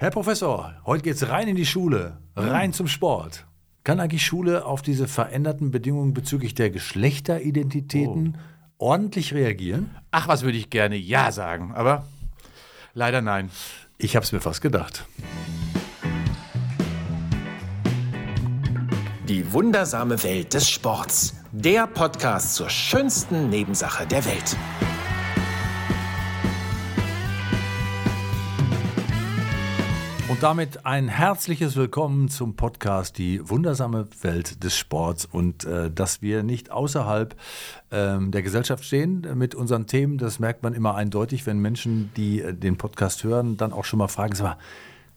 Herr Professor, heute geht's rein in die Schule, rein zum Sport. Kann eigentlich Schule auf diese veränderten Bedingungen bezüglich der Geschlechteridentitäten ordentlich reagieren? Ach, was würde ich gerne Ja sagen, aber leider nein. Ich hab's mir fast gedacht. Die wundersame Welt des Sports. Der Podcast zur schönsten Nebensache der Welt. Und damit ein herzliches Willkommen zum Podcast Die wundersame Welt des Sports und äh, dass wir nicht außerhalb ähm, der Gesellschaft stehen mit unseren Themen, das merkt man immer eindeutig, wenn Menschen, die äh, den Podcast hören, dann auch schon mal fragen, sag mal,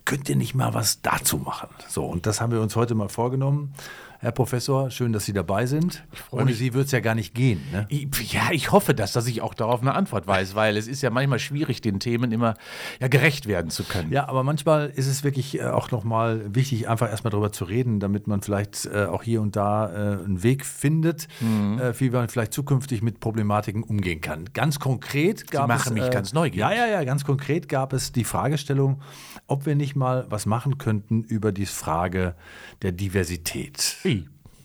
könnt ihr nicht mal was dazu machen? So, und das haben wir uns heute mal vorgenommen. Herr Professor, schön, dass Sie dabei sind. Ohne mich. Sie wird es ja gar nicht gehen. Ne? Ich- Ja, ich hoffe das, dass ich auch darauf eine Antwort weiß, weil es ist ja manchmal schwierig, den Themen immer ja, gerecht werden zu können. Ja, aber manchmal ist es wirklich äh, auch nochmal wichtig, einfach erstmal darüber zu reden, damit man vielleicht äh, auch hier und da äh, einen Weg findet, Mhm. äh, wie man vielleicht zukünftig mit Problematiken umgehen kann. Ganz konkret gab machen es. mich ganz neugierig. Ja, ja, ja, ganz konkret gab es die Fragestellung, ob wir nicht mal was machen könnten über die Frage der Diversität. Wie?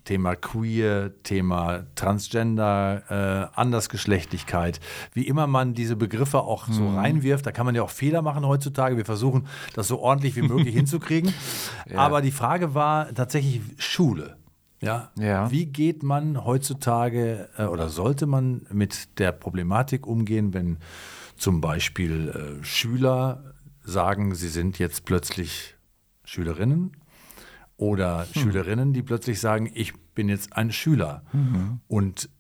Thema Queer, Thema Transgender, äh, Andersgeschlechtlichkeit, wie immer man diese Begriffe auch so Mhm. reinwirft, da kann man ja auch Fehler machen heutzutage. Wir versuchen, das so ordentlich wie möglich hinzukriegen. Aber die Frage war tatsächlich Schule. Ja. Ja. Wie geht man heutzutage äh, oder sollte man mit der Problematik umgehen, wenn zum Beispiel äh, Schüler sagen, sie sind jetzt plötzlich Schülerinnen oder Schülerinnen, die plötzlich sagen, ich bin jetzt ein Schüler. Und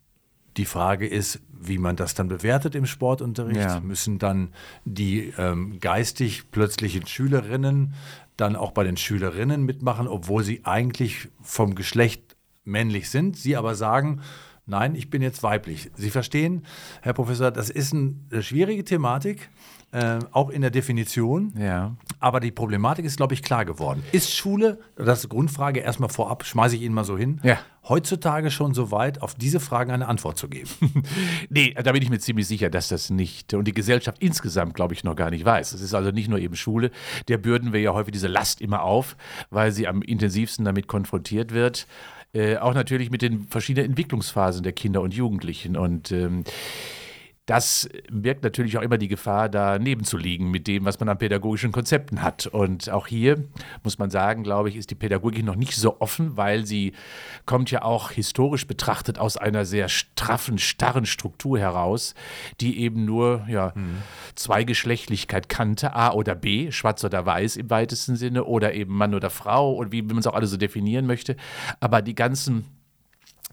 die Frage ist, wie man das dann bewertet im Sportunterricht. Ja. Müssen dann die ähm, geistig plötzlichen Schülerinnen dann auch bei den Schülerinnen mitmachen, obwohl sie eigentlich vom Geschlecht männlich sind, sie aber sagen, nein, ich bin jetzt weiblich. Sie verstehen, Herr Professor, das ist ein- eine schwierige Thematik, äh, auch in der Definition. Ja. Aber die Problematik ist, glaube ich, klar geworden. Ist Schule, das ist die Grundfrage erstmal vorab, schmeiße ich Ihnen mal so hin, Ja. heutzutage schon so weit, auf diese Fragen eine Antwort zu geben? Nee, da bin ich mir ziemlich sicher, dass das nicht und die Gesellschaft insgesamt, glaube ich, noch gar nicht weiß. Es ist also nicht nur eben Schule, der bürden wir ja häufig diese Last immer auf, weil sie am intensivsten damit konfrontiert wird. Äh, auch natürlich mit den verschiedenen Entwicklungsphasen der Kinder und Jugendlichen. Und ähm, das birgt natürlich auch immer die Gefahr, daneben zu liegen mit dem, was man an pädagogischen Konzepten hat. Und auch hier muss man sagen, glaube ich, ist die Pädagogik noch nicht so offen, weil sie kommt ja auch historisch betrachtet aus einer sehr straffen, starren Struktur heraus, die eben nur ja, Zweigeschlechtlichkeit kannte, A oder B, schwarz oder weiß im weitesten Sinne, oder eben Mann oder Frau und wie man es auch alle so definieren möchte. Aber die ganzen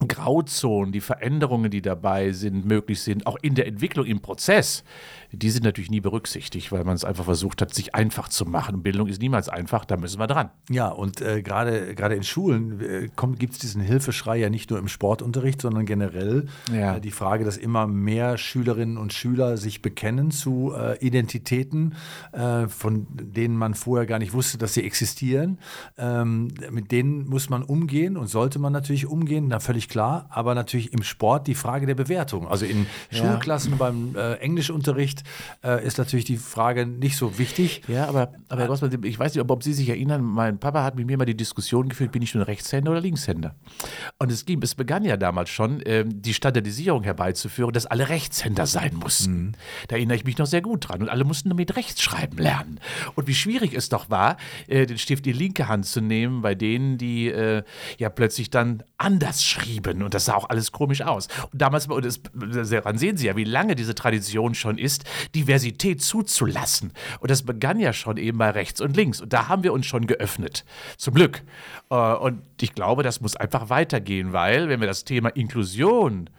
Grauzonen, die Veränderungen, die dabei sind, möglich sind, auch in der Entwicklung, im Prozess, die sind natürlich nie berücksichtigt, weil man es einfach versucht hat, sich einfach zu machen. Bildung ist niemals einfach, da müssen wir dran. Ja, und äh, gerade gerade in Schulen äh, gibt es diesen Hilfeschrei ja nicht nur im Sportunterricht, sondern generell Ja. äh, die Frage, dass immer mehr Schülerinnen und Schüler sich bekennen zu äh, Identitäten, äh, von denen man vorher gar nicht wusste, dass sie existieren. Ähm, mit denen muss man umgehen und sollte man natürlich umgehen, na völlig klar. Aber natürlich im Sport die Frage der Bewertung. Also in Schulklassen beim äh, Englischunterricht äh, ist natürlich die Frage nicht so wichtig. Ja, aber, aber Herr Grossmann, ich weiß nicht, ob, Sie sich erinnern, mein Papa hat mit mir mal die Diskussion geführt, bin ich nun Rechtshänder oder Linkshänder? Und es ging, es begann ja damals schon, ähm, die Standardisierung herbeizuführen, dass alle Rechtshänder sein mussten. Da erinnere ich mich noch sehr gut dran. Und alle mussten damit Rechtschreiben lernen. Und wie schwierig es doch war, äh, den Stift in die linke Hand zu nehmen, bei denen, die äh, ja plötzlich dann anders schrieben. Und das sah auch alles komisch aus. Und damals, und das, daran sehen Sie ja, wie lange diese Tradition schon ist, Diversität zuzulassen. Und das begann ja schon eben bei rechts und links. Und da haben wir uns schon geöffnet. Zum Glück. Äh, Und ich glaube, das muss einfach weitergehen, weil, wenn wir das Thema Inklusion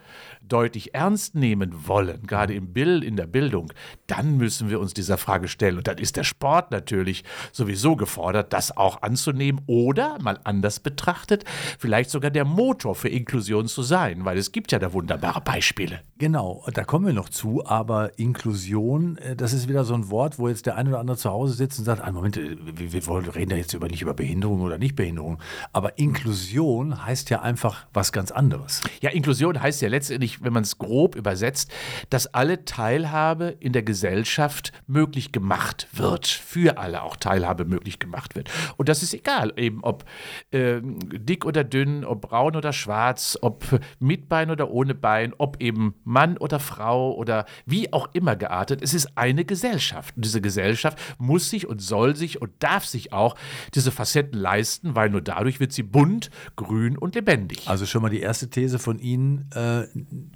deutlich ernst nehmen wollen, gerade im Bild, in der Bildung, dann müssen wir uns dieser Frage stellen. Und dann ist der Sport natürlich sowieso gefordert, das auch anzunehmen oder, mal anders betrachtet, vielleicht sogar der Motor für Inklusion zu sein, weil es gibt ja da wunderbare Beispiele. Genau, da kommen wir noch zu, aber Inklusion, äh, das ist wieder so ein Wort, wo jetzt der ein oder andere zu Hause sitzt und sagt, ah, Moment, äh, wir, wir wollen, reden da jetzt über, nicht über Behinderung oder Nichtbehinderung, aber Inklusion heißt ja einfach was ganz anderes. Ja, Inklusion heißt ja letztendlich eigentlich, wenn man es grob übersetzt, dass alle Teilhabe in der Gesellschaft möglich gemacht wird, für alle auch Teilhabe möglich gemacht wird. Und das ist egal, eben ob äh, dick oder dünn, ob braun oder schwarz, ob mit Bein oder ohne Bein, ob eben Mann oder Frau oder wie auch immer geartet. Es ist eine Gesellschaft. Und diese Gesellschaft muss sich und soll sich und darf sich auch diese Facetten leisten, weil nur dadurch wird sie bunt, grün und lebendig. Also schon mal die erste These von Ihnen. Äh,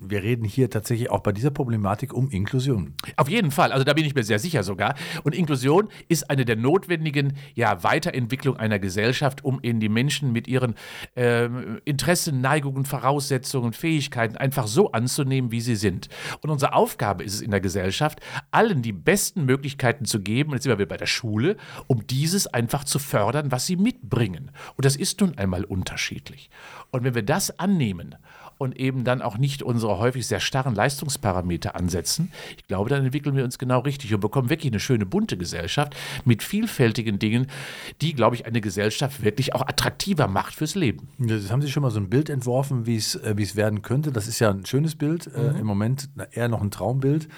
wir reden hier tatsächlich auch bei dieser Problematik um Inklusion. Auf jeden Fall. Also da bin ich mir sehr sicher sogar. Und Inklusion ist eine der notwendigen ja, Weiterentwicklung einer Gesellschaft, um in die Menschen mit ihren äh, Interessen, Neigungen, Voraussetzungen, Fähigkeiten einfach so anzunehmen, wie sie sind. Und unsere Aufgabe ist es in der Gesellschaft, allen die besten Möglichkeiten zu geben, jetzt sind wir wieder bei der Schule, um dieses einfach zu fördern, was sie mitbringen. Und das ist nun einmal unterschiedlich. Und wenn wir das annehmen und eben dann auch nicht unsere häufig sehr starren Leistungsparameter ansetzen, ich glaube, dann entwickeln wir uns genau richtig und bekommen wirklich eine schöne bunte Gesellschaft mit vielfältigen Dingen, die, glaube ich, eine Gesellschaft wirklich auch attraktiver macht fürs Leben. Jetzt haben Sie schon mal so ein Bild entworfen, wie es äh, wie es werden könnte. Das ist ja ein schönes Bild, äh, im Moment eher noch ein Traumbild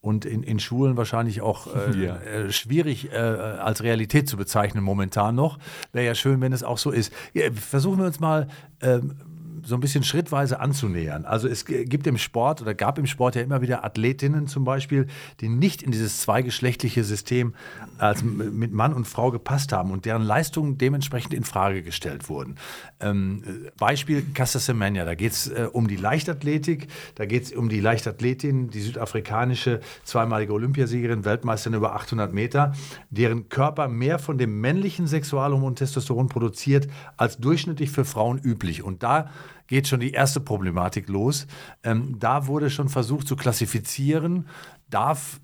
und in, in Schulen wahrscheinlich auch äh, Ja. äh, schwierig äh, als Realität zu bezeichnen momentan noch. Wäre ja schön, wenn es auch so ist. Ja, versuchen wir uns mal ähm, so ein bisschen schrittweise anzunähern. Also es gibt im Sport oder gab im Sport ja immer wieder Athletinnen zum Beispiel, die nicht in dieses zweigeschlechtliche System als mit Mann und Frau gepasst haben und deren Leistungen dementsprechend in Frage gestellt wurden. Ähm, äh, Beispiel Casta Semenya, da geht es äh, um die Leichtathletik, da geht es um die Leichtathletin, die südafrikanische zweimalige Olympiasiegerin, Weltmeisterin über 800 Meter, deren Körper mehr von dem männlichen Sexualhormon Testosteron produziert als durchschnittlich für Frauen üblich. Und da geht schon die erste Problematik los. Ähm, da wurde schon versucht zu klassifizieren, darf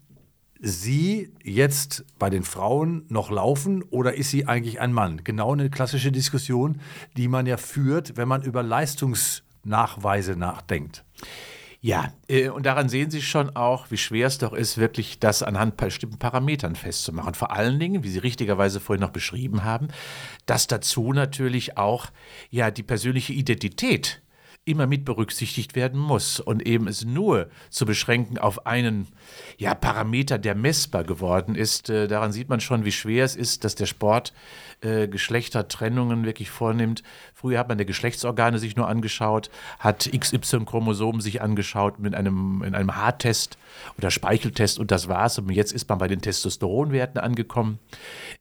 sie jetzt bei den Frauen noch laufen oder ist sie eigentlich ein Mann? Genau eine klassische Diskussion, die man ja führt, wenn man über Leistungsnachweise nachdenkt. Ja, äh, und daran sehen Sie schon auch, wie schwer es doch ist, wirklich das anhand bestimmten Parametern festzumachen. Vor allen Dingen, wie Sie richtigerweise vorhin noch beschrieben haben, dass dazu natürlich auch ja die persönliche Identität immer mit berücksichtigt werden muss und eben es nur zu beschränken auf einen ja, Parameter, der messbar geworden ist. Äh, daran sieht man schon, wie schwer es ist, dass der Sport äh, Geschlechtertrennungen wirklich vornimmt. Früher hat man die Geschlechtsorgane sich nur angeschaut, hat XY-Chromosomen sich angeschaut mit einem, in einem Haartest oder Speicheltest und das war's. Und jetzt ist man bei den Testosteronwerten angekommen.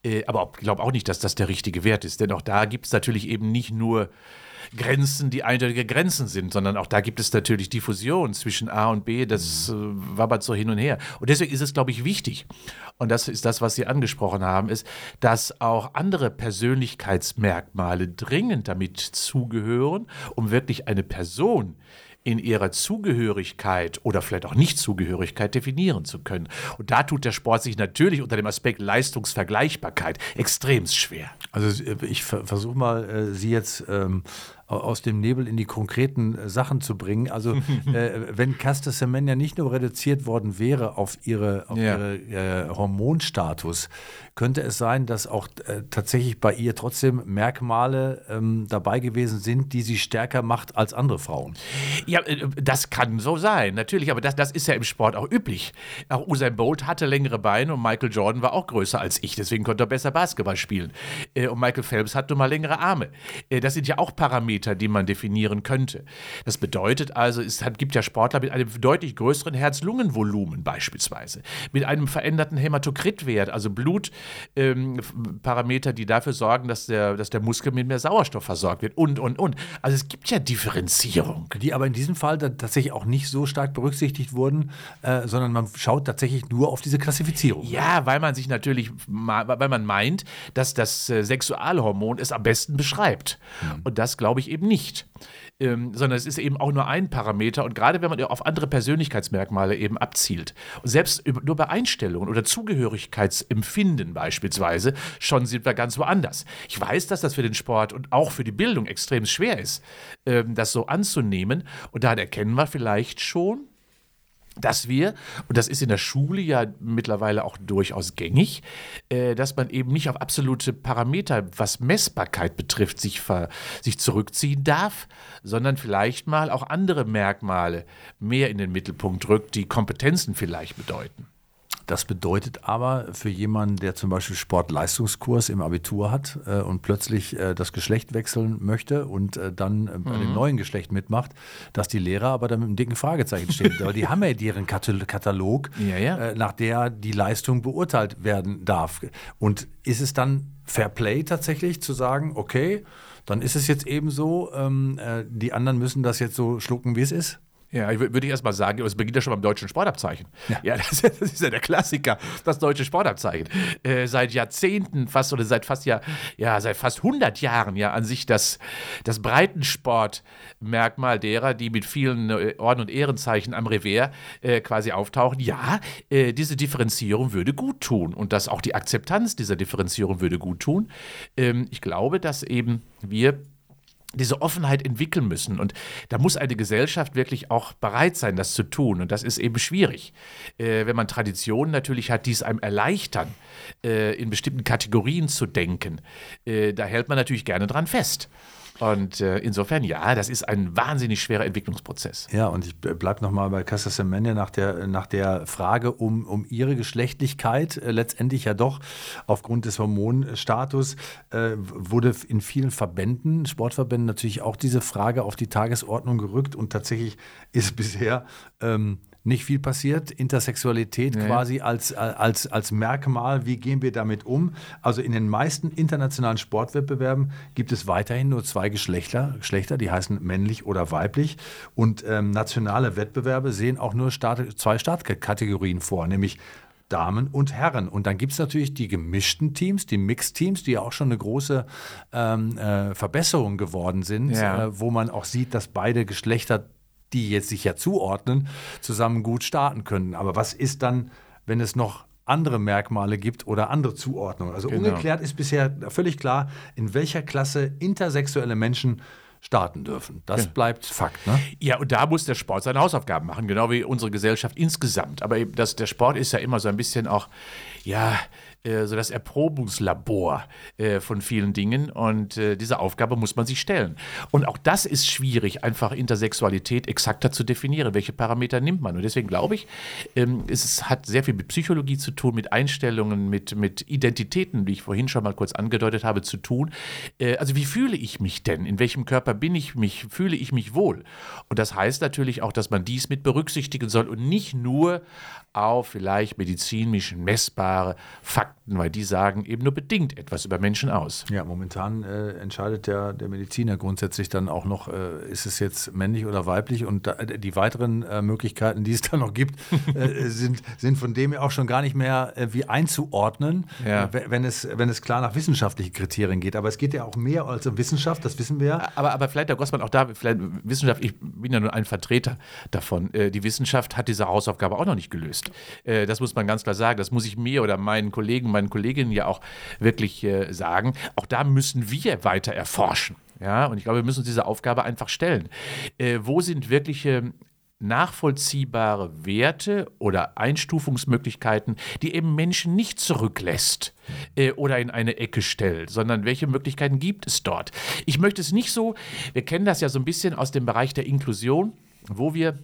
Äh, aber ich glaube auch nicht, dass das der richtige Wert ist, denn auch da gibt es natürlich eben nicht nur Grenzen, die eindeutige Grenzen sind, sondern auch da gibt es natürlich Diffusion zwischen A und B, das äh, wabbert so hin und her. Und deswegen ist es, glaube ich, wichtig, und das ist das, was Sie angesprochen haben, ist, dass auch andere Persönlichkeitsmerkmale dringend damit zugehören, um wirklich eine Person in ihrer Zugehörigkeit oder vielleicht auch Nichtzugehörigkeit definieren zu können. Und da tut der Sport sich natürlich unter dem Aspekt Leistungsvergleichbarkeit extremst schwer. Also ich ver versuche mal, äh, Sie jetzt ähm, aus dem Nebel in die konkreten äh, Sachen zu bringen. Also äh, wenn Casta Semenya nicht nur reduziert worden wäre auf ihre, auf Ja. ihre äh, Hormonstatus, könnte es sein, dass auch äh, tatsächlich bei ihr trotzdem Merkmale ähm, dabei gewesen sind, die sie stärker macht als andere Frauen. Ja, äh, das kann so sein, natürlich, aber das, das ist ja im Sport auch üblich. Auch Usain Bolt hatte längere Beine und Michael Jordan war auch größer als ich, deswegen konnte er besser Basketball spielen. Äh, Und Michael Phelps hat nun mal längere Arme. Das sind ja auch Parameter, die man definieren könnte. Das bedeutet also, es hat- gibt ja Sportler mit einem deutlich größeren Herz-Lungen-Volumen beispielsweise, mit einem veränderten Hämatokritwert, also Blutparameter, die dafür sorgen, dass der, dass der Muskel mit mehr Sauerstoff versorgt wird und, und, und. Also es gibt ja Differenzierung. Die aber in diesem Fall tatsächlich auch nicht so stark berücksichtigt wurden, äh, sondern man schaut tatsächlich nur auf diese Klassifizierung. Ja, weil man sich natürlich, weil man meint, dass das äh, Sexualhormon es am besten beschreibt. Und das glaube ich eben nicht. Ähm, sondern es ist eben auch nur ein Parameter und gerade wenn man auf andere Persönlichkeitsmerkmale eben abzielt und selbst nur bei Einstellungen oder Zugehörigkeitsempfinden beispielsweise, schon sind wir ganz woanders. Ich weiß, dass das für den Sport und auch für die Bildung extrem schwer ist, ähm, das so anzunehmen und daran erkennen wir vielleicht schon, dass wir, und das ist in der Schule ja mittlerweile auch durchaus gängig, äh, dass man eben nicht auf absolute Parameter, was Messbarkeit betrifft, sich, ver, sich zurückziehen darf, sondern vielleicht mal auch andere Merkmale mehr in den Mittelpunkt rückt, die Kompetenzen vielleicht bedeuten. Das bedeutet aber für jemanden, der zum Beispiel Sportleistungskurs im Abitur hat äh, und plötzlich äh, das Geschlecht wechseln möchte und äh, dann äh, bei dem Mhm. neuen Geschlecht mitmacht, dass die Lehrer aber dann mit einem dicken Fragezeichen stehen. aber die haben ja Katal- Katalog, Ja, ja. Äh, nach der die Leistung beurteilt werden darf. Und ist es dann Fair Play tatsächlich zu sagen, okay, dann ist es jetzt eben so, ähm, äh, die anderen müssen das jetzt so schlucken, wie es ist? Ja, ich wür- würde ich erst mal sagen, es beginnt ja schon beim deutschen Sportabzeichen. Ja, das, das ist ja der Klassiker, das deutsche Sportabzeichen. Äh, seit Jahrzehnten fast oder seit fast ja, ja, seit fast 100 Jahren ja an sich das, das Breitensportmerkmal derer, die mit vielen äh, Orden- und Ehrenzeichen am Revers äh, quasi auftauchen. Ja, äh, diese Differenzierung würde gut tun und dass auch die Akzeptanz dieser Differenzierung würde gut tun. Ähm, ich glaube, dass eben wir diese Offenheit entwickeln müssen. Und da muss eine Gesellschaft wirklich auch bereit sein, das zu tun. Und das ist eben schwierig. Äh, wenn man Traditionen natürlich hat, die es einem erleichtern, äh, in bestimmten Kategorien zu denken, äh, da hält man natürlich gerne dran fest. Und äh, insofern, ja, das ist ein wahnsinnig schwerer Entwicklungsprozess. Ja, und ich bleibe nochmal bei Casa Semenya nach der, nach der Frage um, um ihre Geschlechtlichkeit. Äh, letztendlich ja doch aufgrund des Hormonstatus äh, wurde in vielen Verbänden, Sportverbänden natürlich auch diese Frage auf die Tagesordnung gerückt und tatsächlich ist bisher ähm, nicht viel passiert. Intersexualität quasi als, als, als Merkmal, wie gehen wir damit um? Also in den meisten internationalen Sportwettbewerben gibt es weiterhin nur zwei Geschlechter, Geschlechter die heißen männlich oder weiblich. Und ähm, nationale Wettbewerbe sehen auch nur Start, zwei Startkategorien vor, nämlich Damen und Herren. Und dann gibt es natürlich die gemischten Teams, die Mixed-Teams, die ja auch schon eine große ähm, äh, Verbesserung geworden sind, Ja. äh, wo man auch sieht, dass beide Geschlechter, die jetzt sich ja zuordnen, zusammen gut starten können. Aber was ist dann, wenn es noch andere Merkmale gibt oder andere Zuordnungen? Also Genau. ungeklärt ist bisher völlig klar, in welcher Klasse intersexuelle Menschen starten dürfen. Das bleibt Fakt. Ne? Ja, und da muss der Sport seine Hausaufgaben machen, genau wie unsere Gesellschaft insgesamt. Aber eben das, der Sport ist ja immer so ein bisschen auch, ja, so das Erprobungslabor äh, von vielen Dingen und äh, diese Aufgabe muss man sich stellen. Und auch das ist schwierig, einfach Intersexualität exakter zu definieren. Welche Parameter nimmt man? Und deswegen glaube ich, ähm, es hat sehr viel mit Psychologie zu tun, mit Einstellungen, mit, mit Identitäten, wie ich vorhin schon mal kurz angedeutet habe, zu tun. Äh, also wie fühle ich mich denn? In welchem Körper bin ich mich? Fühle ich mich wohl? Und das heißt natürlich auch, dass man dies mit berücksichtigen soll und nicht nur auf vielleicht medizinisch messbare Fakten, weil die sagen eben nur bedingt etwas über Menschen aus. Ja, momentan äh, entscheidet der, der Mediziner grundsätzlich dann auch noch, äh, ist es jetzt männlich oder weiblich und da, die weiteren äh, Möglichkeiten, die es da noch gibt, äh, sind, sind von dem her auch schon gar nicht mehr äh, wie einzuordnen, Ja. äh, wenn, es, wenn es klar nach wissenschaftlichen Kriterien geht. Aber es geht ja auch mehr als um Wissenschaft, das wissen wir ja. Aber, aber vielleicht, Herr Gossmann, auch da, vielleicht Wissenschaft, ich bin ja nur ein Vertreter davon. Äh, Die Wissenschaft hat diese Hausaufgabe auch noch nicht gelöst. Äh, Das muss man ganz klar sagen. Das muss ich mir oder meinen Kollegen, meinen Kolleginnen ja auch wirklich äh, sagen. Auch da müssen wir weiter erforschen. Ja, und ich glaube, wir müssen uns diese Aufgabe einfach stellen. Äh, wo sind wirkliche nachvollziehbare Werte oder Einstufungsmöglichkeiten, die eben Menschen nicht zurücklässt äh, oder in eine Ecke stellt, sondern welche Möglichkeiten gibt es dort? Ich möchte es nicht so, wir kennen das ja so ein bisschen aus dem Bereich der Inklusion, wo wir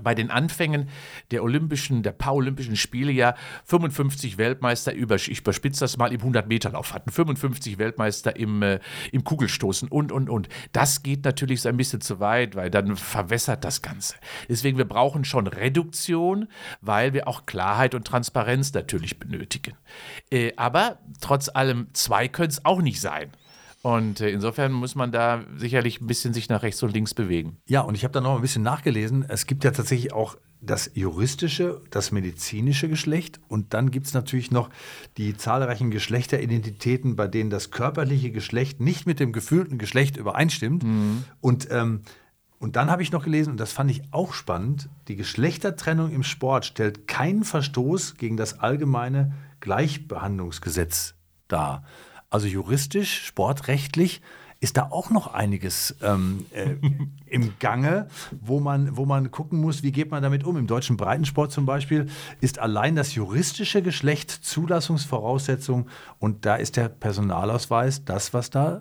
bei den Anfängen der Olympischen, der Paralympischen Spiele ja 55 Weltmeister, über, ich überspitze das mal, im 100-Meter-Lauf hatten, 55 Weltmeister im, äh, im Kugelstoßen und, und, und. Das geht natürlich so ein bisschen zu weit, weil dann verwässert das Ganze. Deswegen, wir brauchen schon Reduktion, weil wir auch Klarheit und Transparenz natürlich benötigen. Äh, aber trotz allem, zwei können es auch nicht sein. Und äh, insofern muss man da sicherlich ein bisschen sich nach rechts und links bewegen. Ja, und ich habe da noch ein bisschen nachgelesen. Es gibt ja tatsächlich auch das juristische, das medizinische Geschlecht und dann gibt es natürlich noch die zahlreichen Geschlechteridentitäten, bei denen das körperliche Geschlecht nicht mit dem gefühlten Geschlecht übereinstimmt. Und, ähm, und dann habe ich noch gelesen, und das fand ich auch spannend, die Geschlechtertrennung im Sport stellt keinen Verstoß gegen das allgemeine Gleichbehandlungsgesetz dar. Also juristisch, sportrechtlich ist da auch noch einiges ähm, äh, im Gange, wo man, wo man gucken muss, wie geht man damit um. Im deutschen Breitensport zum Beispiel ist allein das juristische Geschlecht Zulassungsvoraussetzung und da ist der Personalausweis das, was da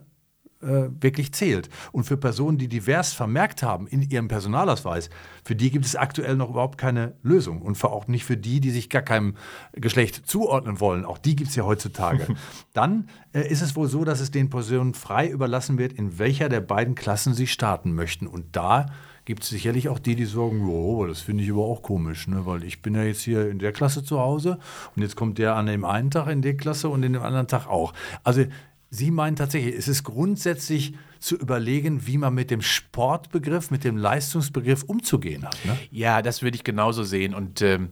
äh, wirklich zählt. Und für Personen, die divers vermerkt haben in ihrem Personalausweis, für die gibt es aktuell noch überhaupt keine Lösung. Und auch nicht für die, die sich gar keinem Geschlecht zuordnen wollen. Auch die gibt es ja heutzutage. Dann äh, ist es wohl so, dass es den Personen frei überlassen wird, in welcher der beiden Klassen sie starten möchten. Und da gibt es sicherlich auch die, die sagen, oh, das finde ich aber auch komisch, ne? weil ich bin ja jetzt hier in der Klasse zu Hause und jetzt kommt der an dem einen Tag in die Klasse und in dem anderen Tag auch. Also Sie meinen tatsächlich, es ist grundsätzlich zu überlegen, wie man mit dem Sportbegriff, mit dem Leistungsbegriff umzugehen hat. Ne? Ja, das würde ich genauso sehen. Und ähm,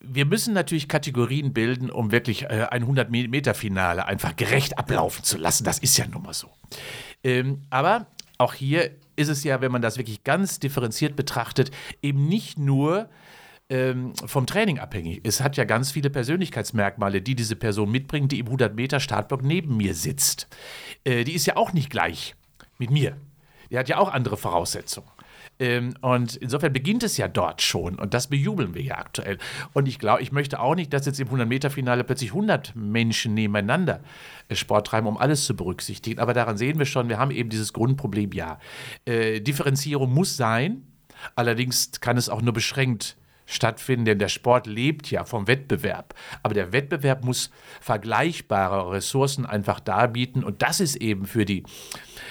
wir müssen natürlich Kategorien bilden, um wirklich äh, ein 100-Meter-Finale einfach gerecht ablaufen zu lassen. Das ist ja nun mal so. Ähm, aber auch hier ist es ja, wenn man das wirklich ganz differenziert betrachtet, eben nicht nur ähm, vom Training abhängig. Es hat ja ganz viele Persönlichkeitsmerkmale, die diese Person mitbringt, die im 100 Meter Startblock neben mir sitzt. Äh, die ist ja auch nicht gleich mit mir. Die hat ja auch andere Voraussetzungen. Ähm, und insofern beginnt es ja dort schon und das bejubeln wir ja aktuell. Und ich glaube, ich möchte auch nicht, dass jetzt im 100-Meter-Finale plötzlich 100 Menschen nebeneinander äh, Sport treiben, um alles zu berücksichtigen. Aber daran sehen wir schon, wir haben eben dieses Grundproblem, ja. Äh, Differenzierung muss sein, allerdings kann es auch nur beschränkt stattfinden, denn der Sport lebt ja vom Wettbewerb. Aber der Wettbewerb muss vergleichbare Ressourcen einfach darbieten und das ist eben für die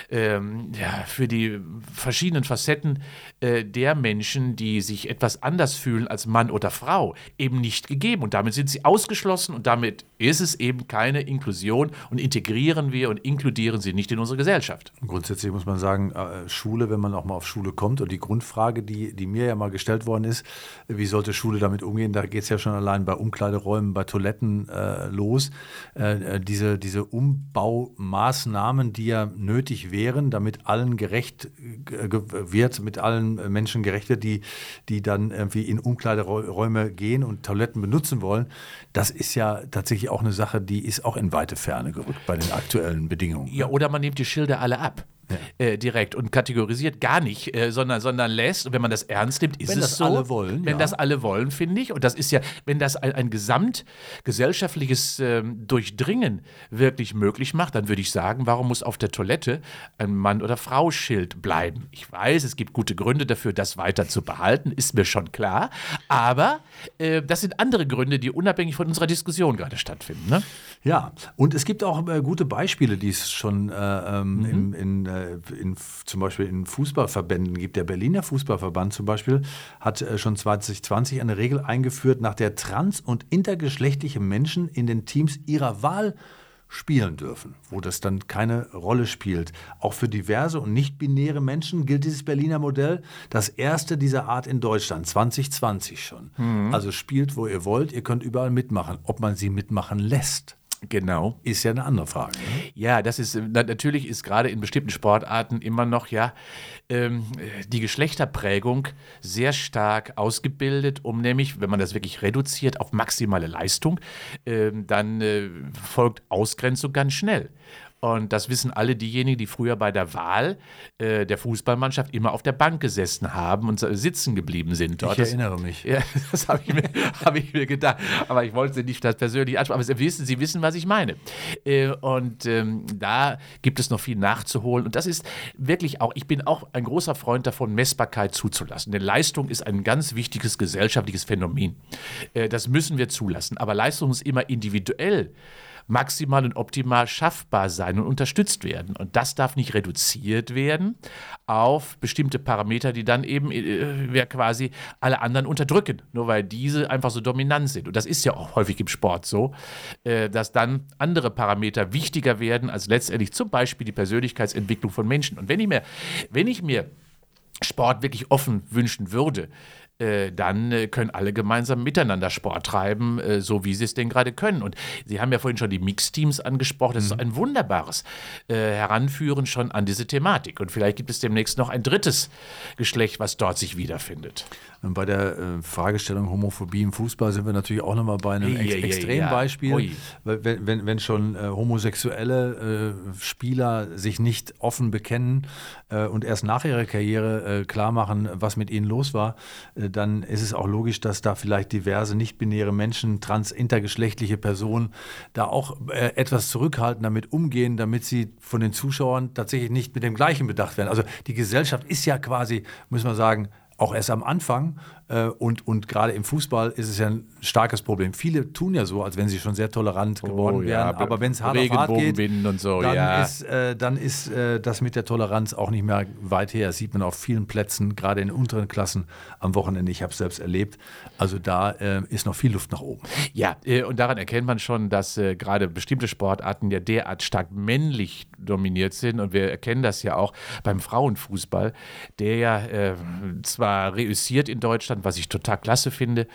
ähm, ja, für die verschiedenen Facetten äh, der Menschen, die sich etwas anders fühlen als Mann oder Frau, eben nicht gegeben. Und damit sind sie ausgeschlossen und damit ist es eben keine Inklusion und integrieren wir und inkludieren sie nicht in unsere Gesellschaft. Grundsätzlich muss man sagen, äh, Schule, wenn man auch mal auf Schule kommt und die Grundfrage, die, die mir ja mal gestellt worden ist, wie sollte Schule damit umgehen, da geht es ja schon allein bei Umkleideräumen, bei Toiletten äh, los. Äh, äh diese, diese Umbaumaßnahmen, die ja nötig wären, damit allen gerecht äh, wird, mit allen Menschen gerecht wird, die, die dann irgendwie in Umkleideräume gehen und Toiletten benutzen wollen, das ist ja tatsächlich auch eine Sache, die ist auch in weite Ferne gerückt bei den aktuellen Bedingungen. Ja, oder man nimmt die Schilder alle ab ja. äh, direkt und kategorisiert gar nicht, äh, sondern, sondern lässt. Und wenn man das ernst nimmt, ist wenn es das so. Alle wollen, wenn ja. das alle wollen, finde ich. Und das ist ja, wenn das ein, ein gesamtgesellschaftliches äh, Durchdringen wirklich möglich macht, dann würde ich sagen, warum muss auf der Toilette ein Mann- oder Frau-Schild bleiben? Ich weiß, es gibt gute Gründe dafür, das weiter zu behalten, ist mir schon klar. Aber äh, das sind andere Gründe, die unabhängig von unserer Diskussion gerade stattfinden. Ne? Ja, und es gibt auch äh, gute Beispiele, die es schon äh, ähm, mhm. in, in äh, in, zum Beispiel in Fußballverbänden gibt. Der Berliner Fußballverband zum Beispiel hat äh, schon 2020 eine Regel eingeführt, nach der trans- und intergeschlechtliche Menschen in den Teams ihrer Wahl spielen dürfen, wo das dann keine Rolle spielt. Auch für diverse und nicht-binäre Menschen gilt dieses Berliner Modell, das erste dieser Art in Deutschland, 2020 schon. Mhm. Also spielt, wo ihr wollt, ihr könnt überall mitmachen. Ob man sie mitmachen lässt, Genau. Ist ja eine andere Frage. Ne? Ja, das ist natürlich ist gerade in bestimmten Sportarten immer noch ja ähm, die Geschlechterprägung sehr stark ausgebildet, um nämlich, wenn man das wirklich reduziert auf maximale Leistung, ähm, dann äh, folgt Ausgrenzung ganz schnell. Und das wissen alle diejenigen, die früher bei der Wahl äh, der Fußballmannschaft immer auf der Bank gesessen haben und sitzen geblieben sind. Dort. Ich erinnere mich. Ja, das habe ich, mir, hab ich mir gedacht. Aber ich wollte nicht das persönlich ansprechen. Aber Sie wissen, Sie wissen, was ich meine. Äh, und ähm, da gibt es noch viel nachzuholen. Und das ist wirklich auch, ich bin auch ein großer Freund davon, Messbarkeit zuzulassen. Denn Leistung ist ein ganz wichtiges gesellschaftliches Phänomen. Äh, das müssen wir zulassen. Aber Leistung ist immer individuell maximal und optimal schaffbar sein und unterstützt werden. Und das darf nicht reduziert werden auf bestimmte Parameter, die dann eben äh, quasi alle anderen unterdrücken, nur weil diese einfach so dominant sind. Und das ist ja auch häufig im Sport so, äh, dass dann andere Parameter wichtiger werden als letztendlich zum Beispiel die Persönlichkeitsentwicklung von Menschen. Und wenn ich mir, wenn ich mir Sport wirklich offen wünschen würde, äh, dann äh, können alle gemeinsam miteinander Sport treiben, äh, so wie sie es denn gerade können. Und Sie haben ja vorhin schon die Mixteams angesprochen. Das ist ein wunderbares äh, Heranführen schon an diese Thematik. Und vielleicht gibt es demnächst noch ein drittes Geschlecht, was dort sich wiederfindet. Bei der äh, Fragestellung Homophobie im Fußball sind wir natürlich auch nochmal bei einem Ei, Ex ei, ei, Extrembeispiel. ja. Ui. Weil Wenn, wenn, wenn schon äh, homosexuelle Spieler sich nicht offen bekennen und erst nach ihrer Karriere klar machen, was mit ihnen los war, dann ist es auch logisch, dass da vielleicht diverse nicht-binäre Menschen, trans, intergeschlechtliche Personen da auch äh, etwas zurückhalten, damit umgehen, damit sie von den Zuschauern tatsächlich nicht mit dem Gleichen bedacht werden. Also die Gesellschaft ist ja quasi, muss man sagen, auch erst am Anfang äh, und, und gerade im Fußball ist es ja ein starkes Problem. Viele tun ja so, als wenn sie schon sehr tolerant geworden Oh ja, wären, aber wenn es hart auf hart geht, so, dann ja. ist, äh, dann ist äh, das mit der Toleranz auch nicht mehr weit her. Das sieht man auf vielen Plätzen, gerade in unteren Klassen am Wochenende. Ich habe es selbst erlebt. Also da äh, ist noch viel Luft nach oben. Ja, äh, und daran erkennt man schon, dass äh, gerade bestimmte Sportarten ja derart stark männlich dominiert sind. Und wir erkennen das ja auch beim Frauenfußball, der ja äh, zwar reüssiert in Deutschland, was ich total klasse finde,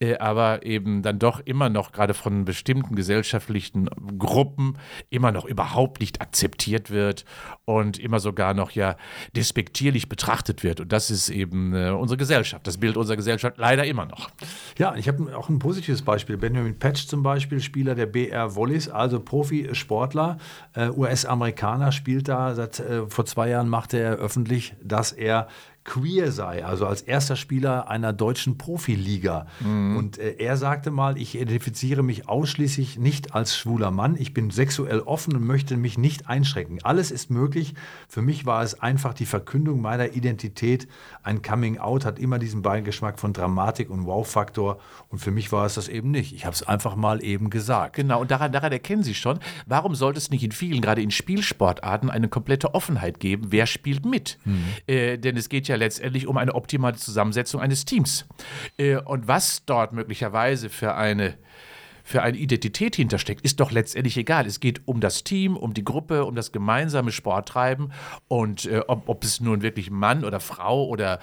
äh, aber eben dann doch immer noch gerade von bestimmten gesellschaftlichen Gruppen immer noch überhaupt nicht akzeptiert wird und immer sogar noch ja despektierlich betrachtet wird. Und das ist eben äh, unsere Gesellschaft, das Bild unserer Gesellschaft leider immer noch. Ja, ich habe auch ein positives Beispiel. Benjamin Patch zum Beispiel, Spieler der BR Volleys, also Profisportler, äh, US-Amerikaner, spielt da seit äh, vor zwei Jahren, machte er öffentlich, dass er queer sei, also als erster Spieler einer deutschen Profiliga. Und äh, er sagte mal, ich identifiziere mich ausschließlich nicht als schwuler Mann, ich bin sexuell offen und möchte mich nicht einschränken. Alles ist möglich. Für mich war es einfach die Verkündung meiner Identität. Ein Coming Out hat immer diesen Beigeschmack von Dramatik und Wow-Faktor. Und für mich war es das eben nicht. Ich habe es einfach mal eben gesagt. Genau, und daran, daran erkennen Sie schon, warum sollte es nicht in vielen, gerade in Spielsportarten, eine komplette Offenheit geben, wer spielt mit? Äh, denn es geht ja letztendlich um eine optimale Zusammensetzung eines Teams. Äh, und was dort möglicherweise für eine für eine Identität hintersteckt, ist doch letztendlich egal. Es geht um das Team, um die Gruppe, um das gemeinsame Sporttreiben und äh, ob, ob es nun wirklich Mann oder Frau oder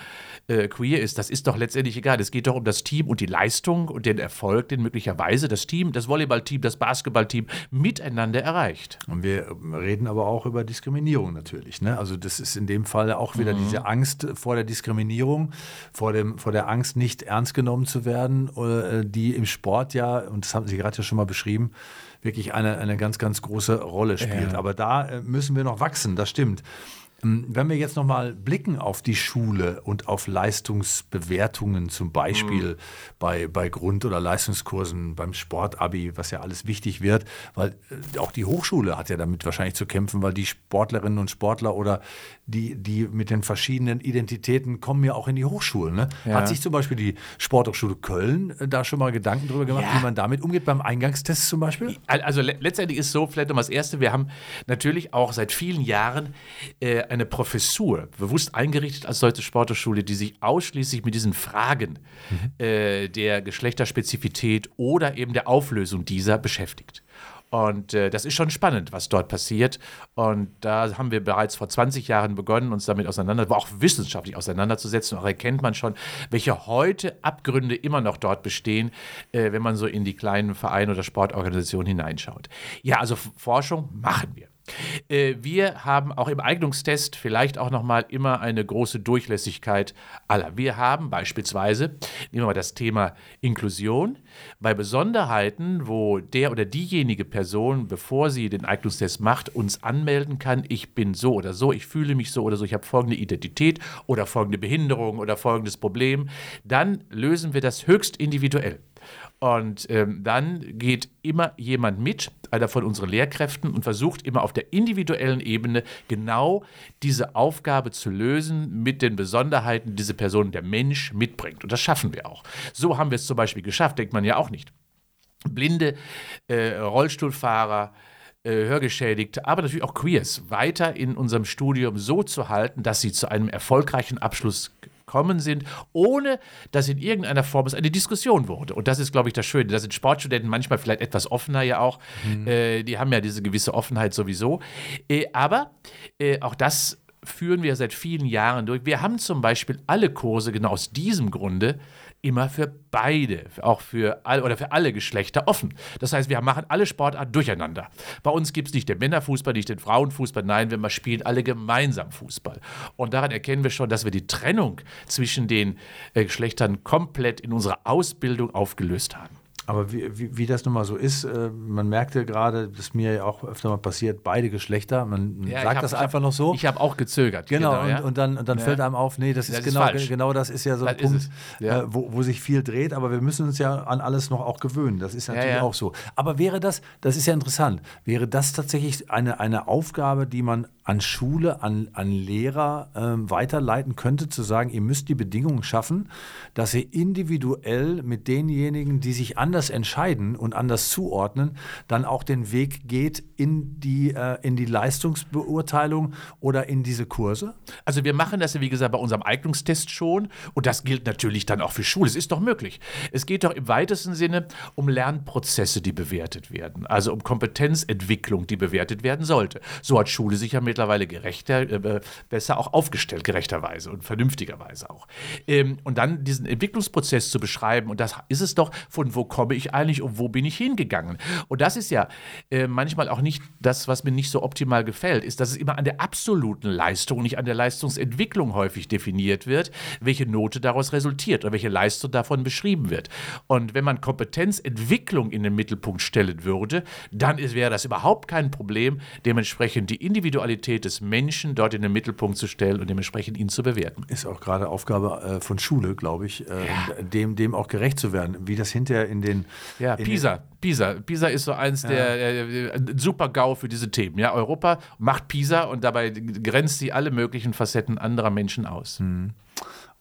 äh, queer ist, das ist doch letztendlich egal. Es geht doch um das Team und die Leistung und den Erfolg, den möglicherweise das Team, das Volleyballteam, das Basketballteam miteinander erreicht. Und wir reden aber auch über Diskriminierung natürlich. Ne? Also das ist in dem Fall auch wieder diese Angst vor der Diskriminierung, vor, dem, vor der Angst, nicht ernst genommen zu werden, äh, die im Sport ja, und das haben Sie gerade ja schon mal beschrieben, wirklich eine, eine ganz, ganz große Rolle spielt. Ja. Aber da äh, müssen wir noch wachsen, das stimmt. Ähm, Wenn wir jetzt nochmal blicken auf die Schule und auf Leistungsbewertungen, zum Beispiel bei, bei Grund- oder Leistungskursen, beim Sportabi, was ja alles wichtig wird, weil äh, auch die Hochschule hat ja damit wahrscheinlich zu kämpfen, weil die Sportlerinnen und Sportler oder die, die mit den verschiedenen Identitäten kommen ja auch in die Hochschulen. Ne? Ja. Hat sich zum Beispiel die Sporthochschule Köln äh, da schon mal Gedanken drüber gemacht, Ja. wie man damit umgeht, beim Eingangstest zum Beispiel? Also le letztendlich ist so, vielleicht nochmal das Erste, wir haben natürlich auch seit vielen Jahren äh, eine Professur bewusst eingerichtet als Deutsche Sporthochschule, die sich ausschließlich mit diesen Fragen äh, der Geschlechterspezifität oder eben der Auflösung dieser beschäftigt. Und äh, das ist schon spannend, was dort passiert. Und da haben wir bereits vor 20 Jahren begonnen, uns damit auseinander, aber auch wissenschaftlich auseinanderzusetzen. Auch erkennt man schon, welche heute Abgründe immer noch dort bestehen, äh, wenn man so in die kleinen Vereine oder Sportorganisationen hineinschaut. Ja, also Forschung machen wir. Äh, Wir haben auch im Eignungstest vielleicht auch nochmal immer eine große Durchlässigkeit aller. Wir haben beispielsweise, nehmen wir mal das Thema Inklusion, bei Besonderheiten, wo der oder diejenige Person, bevor sie den Eignungstest macht, uns anmelden kann, ich bin so oder so, ich fühle mich so oder so, ich habe folgende Identität oder folgende Behinderung oder folgendes Problem, dann lösen wir das höchst individuell. Und ähm, dann geht immer jemand mit, einer von unseren Lehrkräften, und versucht immer auf der individuellen Ebene genau diese Aufgabe zu lösen mit den Besonderheiten, die diese Person, der Mensch, mitbringt. Und das schaffen wir auch. So haben wir es zum Beispiel geschafft, denkt man ja auch nicht. Blinde, äh, Rollstuhlfahrer, äh, Hörgeschädigte, aber natürlich auch Queers weiter in unserem Studium so zu halten, dass sie zu einem erfolgreichen Abschluss gekommen sind, ohne dass in irgendeiner Form es eine Diskussion wurde. Und das ist, glaube ich, das Schöne. Da sind Sportstudenten manchmal vielleicht etwas offener ja auch. Äh, die haben ja diese gewisse Offenheit sowieso. Äh, aber äh, auch das führen wir seit vielen Jahren durch. Wir haben zum Beispiel alle Kurse genau aus diesem Grunde immer für beide, auch für all, oder für alle Geschlechter offen. Das heißt, wir machen alle Sportarten durcheinander. Bei uns gibt es nicht den Männerfußball, nicht den Frauenfußball, nein, wir spielen alle gemeinsam Fußball. Und daran erkennen wir schon, dass wir die Trennung zwischen den äh, Geschlechtern komplett in unserer Ausbildung aufgelöst haben. Aber wie, wie, wie, das nun mal so ist, äh, man merkte gerade, das ist mir ja auch öfter mal passiert, beide Geschlechter, man ja, sagt hab, das einfach noch so. Ich habe auch gezögert. Genau, genau und, ja? und, dann, und dann ja. fällt einem auf, nee, das, das ist, genau, falsch. genau das ist ja so ein das Punkt, äh, wo, wo sich viel dreht, aber wir müssen uns ja an alles noch auch gewöhnen. Das ist natürlich auch so. Aber wäre das, das ist ja interessant, wäre das tatsächlich eine, eine Aufgabe, die man an Schule, an, an Lehrer ähm, weiterleiten könnte, zu sagen, ihr müsst die Bedingungen schaffen, dass ihr individuell mit denjenigen, die sich anders entscheiden und anders zuordnen, dann auch den Weg geht in die, äh, in die Leistungsbeurteilung oder in diese Kurse? Also wir machen das ja, wie gesagt, bei unserem Eignungstest schon und das gilt natürlich dann auch für Schule. Es ist doch möglich. Es geht doch im weitesten Sinne um Lernprozesse, die bewertet werden, also um Kompetenzentwicklung, die bewertet werden sollte. So hat Schule sich ja mit mittlerweile gerechter, äh, besser auch aufgestellt, gerechterweise und vernünftigerweise auch. Ähm, und dann diesen Entwicklungsprozess zu beschreiben, und das ist es doch, von wo komme ich eigentlich und wo bin ich hingegangen. Und das ist ja äh, manchmal auch nicht das, was mir nicht so optimal gefällt, ist, dass es immer an der absoluten Leistung, nicht an der Leistungsentwicklung häufig definiert wird, welche Note daraus resultiert oder welche Leistung davon beschrieben wird. Und wenn man Kompetenzentwicklung in den Mittelpunkt stellen würde, dann wäre das überhaupt kein Problem, dementsprechend die Individualität des Menschen dort in den Mittelpunkt zu stellen und dementsprechend ihn zu bewerten. Ist auch gerade Aufgabe äh, von Schule, glaube ich, äh, ja. dem, dem auch gerecht zu werden. Wie das hinterher in den. Ja, in Pisa. Pisa. Pisa ist so eins ja. der äh, äh super GAU für diese Themen. Ja, Europa macht Pisa und dabei grenzt sie alle möglichen Facetten anderer Menschen aus. Mhm.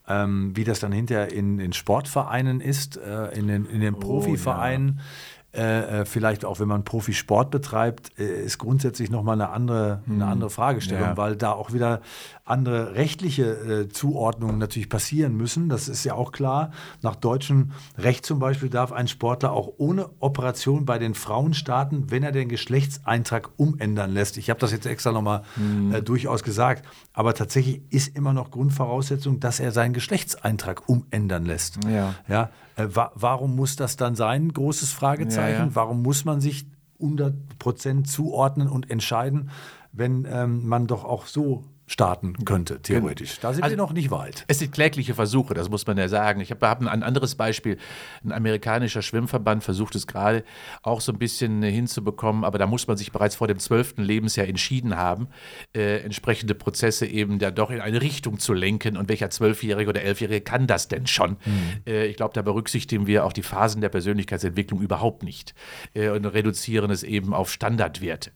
Ähm, wie das dann hinterher in, in Sportvereinen ist, äh, in den, in den Profivereinen. Oh, ja äh, äh, vielleicht auch wenn man Profisport betreibt, äh, ist grundsätzlich nochmal eine andere, eine hm. andere Fragestellung, ja. weil da auch wieder andere rechtliche äh, Zuordnungen natürlich passieren müssen. Das ist ja auch klar. Nach deutschem Recht zum Beispiel darf ein Sportler auch ohne Operation bei den Frauen starten, wenn er den Geschlechtseintrag umändern lässt. Ich habe das jetzt extra nochmal hm. äh, durchaus gesagt. Aber tatsächlich ist immer noch Grundvoraussetzung, dass er seinen Geschlechtseintrag umändern lässt. Ja. Ja, äh, wa warum muss das dann sein? Großes Fragezeichen. Ja, ja. Warum muss man sich 100 Prozent zuordnen und entscheiden, wenn ähm, man doch auch so starten könnte, theoretisch. Da sind also, wir noch nicht weit. Es sind klägliche Versuche, das muss man ja sagen. Ich habe hab ein anderes Beispiel. Ein amerikanischer Schwimmverband versucht es gerade auch so ein bisschen hinzubekommen, aber da muss man sich bereits vor dem zwölften Lebensjahr entschieden haben, äh, entsprechende Prozesse eben da doch in eine Richtung zu lenken. Und welcher Zwölfjährige oder Elfjährige kann das denn schon? Mhm. Äh, ich glaube, da berücksichtigen wir auch die Phasen der Persönlichkeitsentwicklung überhaupt nicht äh, und reduzieren es eben auf Standardwerte.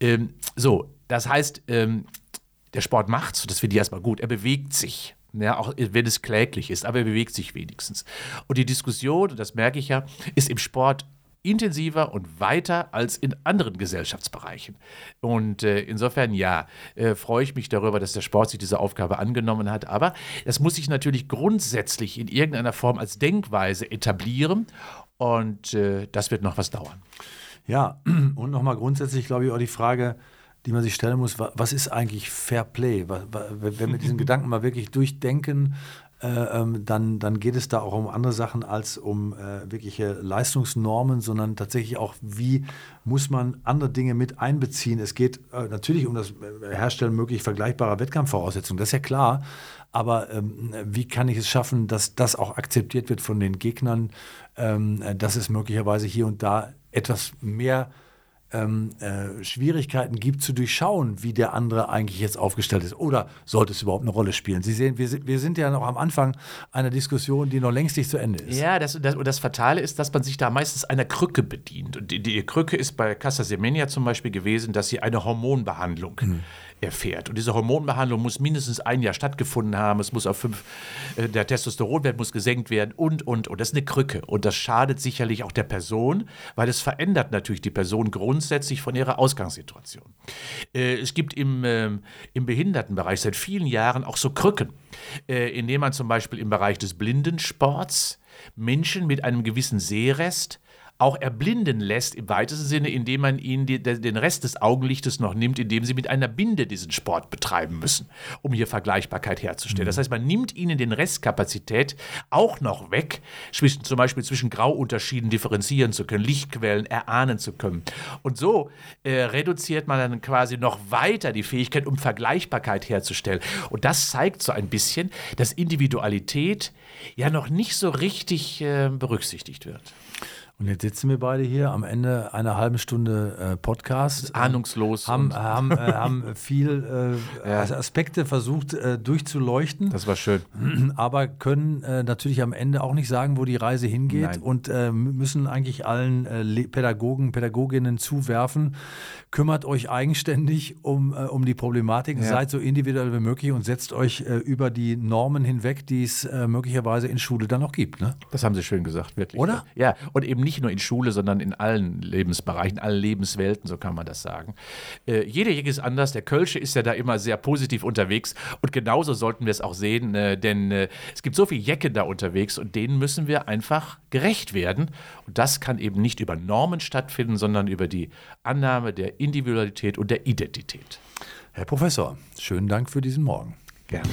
Ähm, so, das heißt, ähm, der Sport macht's, das finde ich erstmal gut. Er bewegt sich. Ja, auch wenn es kläglich ist, aber er bewegt sich wenigstens. Und die Diskussion, das merke ich ja, ist im Sport intensiver und weiter als in anderen Gesellschaftsbereichen. Und äh, insofern, ja, äh, freue ich mich darüber, dass der Sport sich diese Aufgabe angenommen hat. Aber das muss sich natürlich grundsätzlich in irgendeiner Form als Denkweise etablieren. Und äh, das wird noch was dauern. Ja, und nochmal grundsätzlich, glaube ich, auch die Frage, die man sich stellen muss, was ist eigentlich Fair Play? Wenn wir diesen Gedanken mal wirklich durchdenken, äh, ähm, dann, dann geht es da auch um andere Sachen als um äh, wirkliche Leistungsnormen, sondern tatsächlich auch, wie muss man andere Dinge mit einbeziehen. Es geht äh, natürlich um das Herstellen möglich vergleichbarer Wettkampfvoraussetzungen, das ist ja klar. Aber ähm, wie kann ich es schaffen, dass das auch akzeptiert wird von den Gegnern, ähm, dass es möglicherweise hier und da etwas mehr ähm, äh, Schwierigkeiten gibt zu durchschauen, wie der andere eigentlich jetzt aufgestellt ist. Oder sollte es überhaupt eine Rolle spielen? Sie sehen, wir sind, wir sind ja noch am Anfang einer Diskussion, die noch längst nicht zu Ende ist. Ja, das, das, und das Fatale ist, dass man sich da meistens einer Krücke bedient. Und die, die Krücke ist bei Casa Semenya zum Beispiel gewesen, dass sie eine Hormonbehandlung mhm erfährt. Und diese Hormonbehandlung muss mindestens ein Jahr stattgefunden haben. Es muss auf fünf, äh, der Testosteronwert muss gesenkt werden und, und, und. Das ist eine Krücke. Und das schadet sicherlich auch der Person, weil es verändert natürlich die Person grundsätzlich von ihrer Ausgangssituation. Äh, es gibt im, äh, im Behindertenbereich seit vielen Jahren auch so Krücken, äh, indem man zum Beispiel im Bereich des Blindensports Menschen mit einem gewissen Sehrest auch erblinden lässt im weitesten Sinne, indem man ihnen die, den Rest des Augenlichtes noch nimmt, indem sie mit einer Binde diesen Sport betreiben müssen, um hier Vergleichbarkeit herzustellen. Das heißt, man nimmt ihnen den Restkapazität auch noch weg, zwischen, zum Beispiel zwischen Grauunterschieden differenzieren zu können, Lichtquellen erahnen zu können. Und so äh, reduziert man dann quasi noch weiter die Fähigkeit, um Vergleichbarkeit herzustellen. Und das zeigt so ein bisschen, dass Individualität ja noch nicht so richtig äh, berücksichtigt wird. Und jetzt sitzen wir beide hier am Ende einer halben Stunde äh, Podcast. Ahnungslos. Haben, haben, äh, haben viel äh, ja. Aspekte versucht äh, durchzuleuchten. Das war schön. Aber können äh, natürlich am Ende auch nicht sagen, wo die Reise hingeht Nein. und äh, müssen eigentlich allen Pädagogen, Pädagoginnen zuwerfen. Kümmert euch eigenständig um, um die Problematik, ja. seid so individuell wie möglich und setzt euch über die Normen hinweg, die es möglicherweise in Schule dann noch gibt. Ne? Das haben Sie schön gesagt, wirklich. Oder? Ja, und eben nicht nur in Schule, sondern in allen Lebensbereichen, allen Lebenswelten, so kann man das sagen. Äh, jeder Jäger ist anders. Der Kölsche ist ja da immer sehr positiv unterwegs und genauso sollten wir es auch sehen, äh, denn äh, es gibt so viele Jecken da unterwegs und denen müssen wir einfach gerecht werden. Und das kann eben nicht über Normen stattfinden, sondern über die Annahme der Individualität und der Identität. Herr Professor, schönen Dank für diesen Morgen. Gerne.